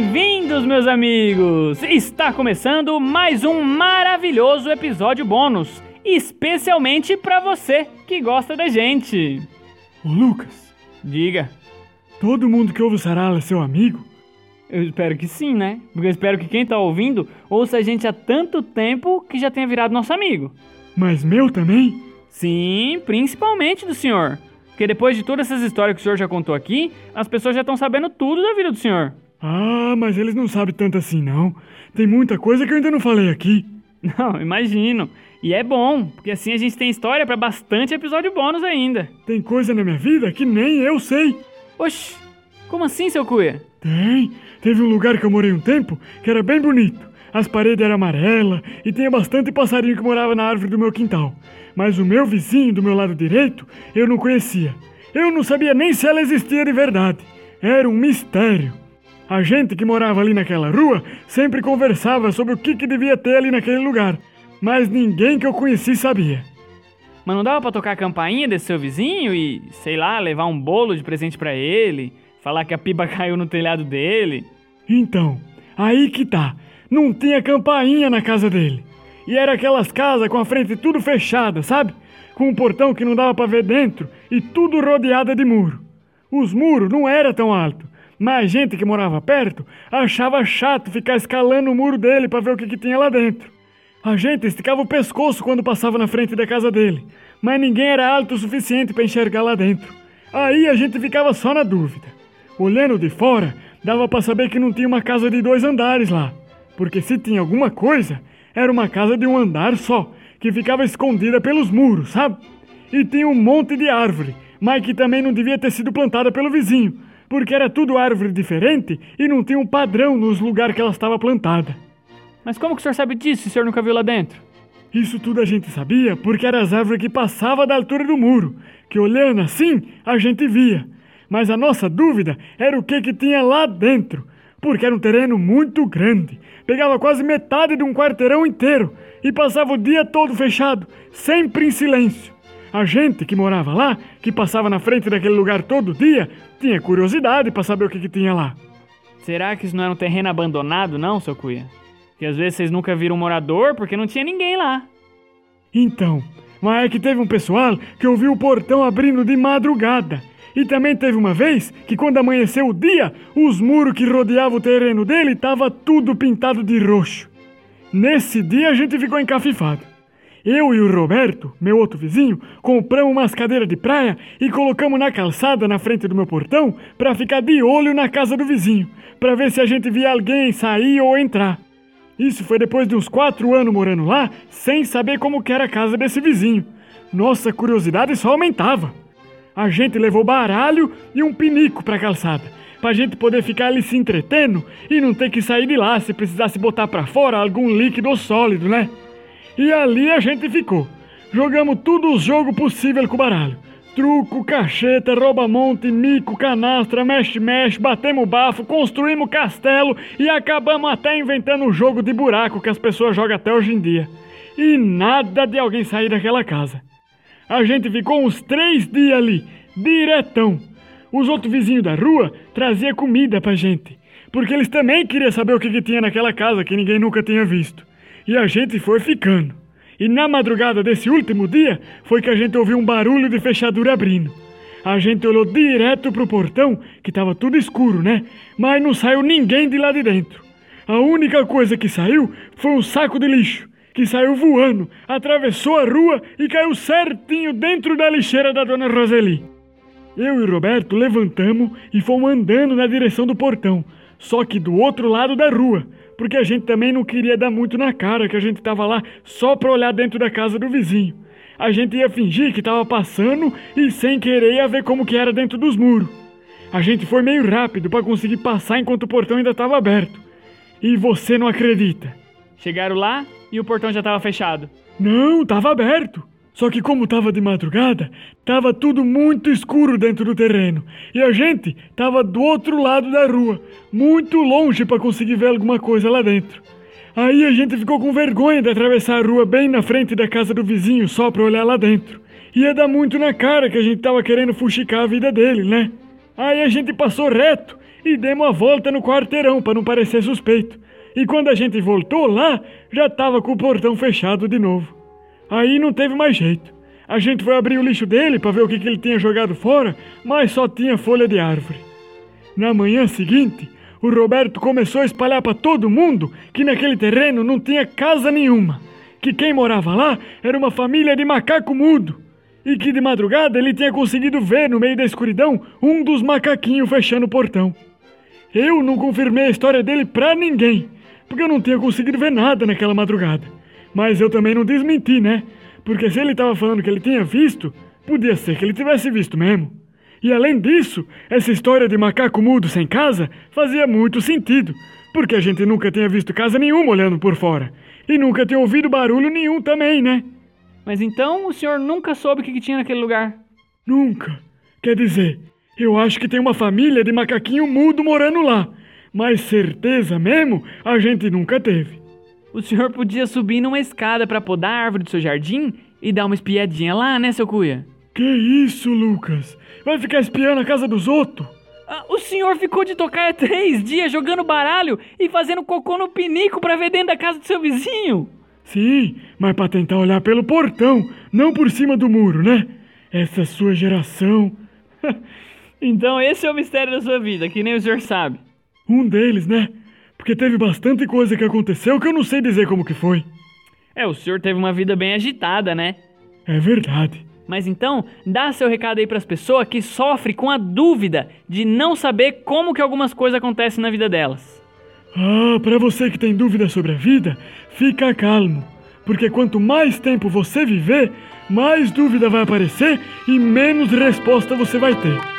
Bem-vindos, meus amigos! Está começando mais um maravilhoso episódio bônus, especialmente para você que gosta da gente. Ô Lucas, Diga. todo mundo que ouve o Sarala é seu amigo? Eu espero que sim, né? Porque eu espero que quem tá ouvindo ouça a gente há tanto tempo que já tenha virado nosso amigo. Mas meu também? Sim, principalmente do senhor. Porque depois de todas essas histórias que o senhor já contou aqui, as pessoas já estão sabendo tudo da vida do senhor. Ah, mas eles não sabem tanto assim não. Tem muita coisa que eu ainda não falei aqui. Não, imagino. E é bom, porque assim a gente tem história pra bastante episódio bônus ainda. Tem coisa na minha vida que nem eu sei. Oxi, como assim, seu cuia? Tem. Teve um lugar que eu morei um tempo que era bem bonito. As paredes eram amarelas e tinha bastante passarinho que morava na árvore do meu quintal. Mas o meu vizinho do meu lado direito eu não conhecia. Eu não sabia nem se ela existia de verdade. Era um mistério. A gente que morava ali naquela rua sempre conversava sobre o que, que devia ter ali naquele lugar, mas ninguém que eu conheci sabia. Mas não dava pra tocar a campainha desse seu vizinho e, sei lá, levar um bolo de presente pra ele? Falar que a piba caiu no telhado dele? Então, aí que tá. Não tinha campainha na casa dele. E era aquelas casas com a frente tudo fechada, sabe? Com um portão que não dava pra ver dentro e tudo rodeada de muro. Os muros não eram tão altos, mas gente que morava perto achava chato ficar escalando o muro dele pra ver o que, que tinha lá dentro. A gente esticava o pescoço quando passava na frente da casa dele, mas ninguém era alto o suficiente para enxergar lá dentro. Aí a gente ficava só na dúvida. Olhando de fora, dava para saber que não tinha uma casa de dois andares lá, porque se tinha alguma coisa, era uma casa de um andar só, que ficava escondida pelos muros, sabe? E tinha um monte de árvore, mas que também não devia ter sido plantada pelo vizinho, porque era tudo árvore diferente e não tinha um padrão nos lugares que ela estava plantada. Mas como que o senhor sabe disso se o senhor nunca viu lá dentro? Isso tudo a gente sabia porque eram as árvores que passavam da altura do muro, que olhando assim a gente via. Mas a nossa dúvida era o que que tinha lá dentro, porque era um terreno muito grande, pegava quase metade de um quarteirão inteiro e passava o dia todo fechado, sempre em silêncio. A gente que morava lá, que passava na frente daquele lugar todo dia, tinha curiosidade para saber o que que tinha lá. Será que isso não era um terreno abandonado, não, seu cuia? Que às vezes vocês nunca viram um morador porque não tinha ninguém lá. Então, mas é que teve um pessoal que ouviu o portão abrindo de madrugada. E também teve uma vez que quando amanheceu o dia, os muros que rodeavam o terreno dele tava tudo pintado de roxo. Nesse dia a gente ficou encafifado. Eu e o Roberto, meu outro vizinho, compramos umas cadeiras de praia e colocamos na calçada na frente do meu portão para ficar de olho na casa do vizinho, para ver se a gente via alguém sair ou entrar. Isso foi depois de uns quatro anos morando lá, sem saber como era a casa desse vizinho. Nossa curiosidade só aumentava. A gente levou baralho e um pinico pra calçada, pra gente poder ficar ali se entretendo e não ter que sair de lá se precisasse botar pra fora algum líquido ou sólido, né? E ali a gente ficou. Jogamos tudo os jogos possível com o baralho. Truco, cacheta, rouba-monte, mico, canastra, mexe-mexe, batemos bafo, construímos castelo e acabamos até inventando um jogo de buraco que as pessoas jogam até hoje em dia. E nada de alguém sair daquela casa. A gente ficou uns três dias ali, diretão. Os outros vizinhos da rua traziam comida pra gente, porque eles também queriam saber o que, que tinha naquela casa que ninguém nunca tinha visto. E a gente foi ficando. E na madrugada desse último dia foi que a gente ouviu um barulho de fechadura abrindo. A gente olhou direto pro portão, que tava tudo escuro, né? Mas não saiu ninguém de lá de dentro. A única coisa que saiu foi um saco de lixo, que saiu voando, atravessou a rua e caiu certinho dentro da lixeira da dona Roseli. Eu e Roberto levantamos e fomos andando na direção do portão, só que do outro lado da rua, porque a gente também não queria dar muito na cara que a gente tava lá só pra olhar dentro da casa do vizinho. A gente ia fingir que tava passando e sem querer ia ver como que era dentro dos muros. A gente foi meio rápido para conseguir passar enquanto o portão ainda estava aberto. E você não acredita? Chegaram lá e o portão já tava fechado. Não, tava aberto. Só que como tava de madrugada, tava tudo muito escuro dentro do terreno. E a gente tava do outro lado da rua, muito longe para conseguir ver alguma coisa lá dentro. Aí a gente ficou com vergonha de atravessar a rua bem na frente da casa do vizinho só pra olhar lá dentro. Ia dar muito na cara que a gente tava querendo fuxicar a vida dele, né? Aí a gente passou reto e demos a volta no quarteirão para não parecer suspeito. E quando a gente voltou lá, já estava com o portão fechado de novo. Aí não teve mais jeito. A gente foi abrir o lixo dele para ver o que, que ele tinha jogado fora, mas só tinha folha de árvore. Na manhã seguinte, o Roberto começou a espalhar para todo mundo que naquele terreno não tinha casa nenhuma, que quem morava lá era uma família de macaco mudo e que de madrugada ele tinha conseguido ver no meio da escuridão um dos macaquinhos fechando o portão. Eu não confirmei a história dele pra ninguém, porque eu não tinha conseguido ver nada naquela madrugada. Mas eu também não desmenti, né? Porque se ele estava falando que ele tinha visto, podia ser que ele tivesse visto mesmo. E além disso, essa história de macaco mudo sem casa fazia muito sentido, porque a gente nunca tinha visto casa nenhuma olhando por fora. E nunca tinha ouvido barulho nenhum também, né? Mas então o senhor nunca soube o que, que tinha naquele lugar? Nunca. Quer dizer, eu acho que tem uma família de macaquinho mudo morando lá. Mas certeza mesmo a gente nunca teve. O senhor podia subir numa escada para podar a árvore do seu jardim e dar uma espiadinha lá, né, seu cuia? Que isso, Lucas? Vai ficar espiando a casa dos outros? Ah, o senhor ficou de tocar três dias jogando baralho e fazendo cocô no pinico para ver dentro da casa do seu vizinho? Sim, mas para tentar olhar pelo portão, não por cima do muro, né? Essa sua geração. então esse é o mistério da sua vida, que nem o senhor sabe. Um deles, né? Porque teve bastante coisa que aconteceu que eu não sei dizer como que foi. É, o senhor teve uma vida bem agitada, né? É verdade. Mas então, dá seu recado aí para as pessoas que sofrem com a dúvida de não saber como que algumas coisas acontecem na vida delas. Ah, para você que tem dúvida sobre a vida, fica calmo, porque quanto mais tempo você viver, mais dúvida vai aparecer e menos resposta você vai ter.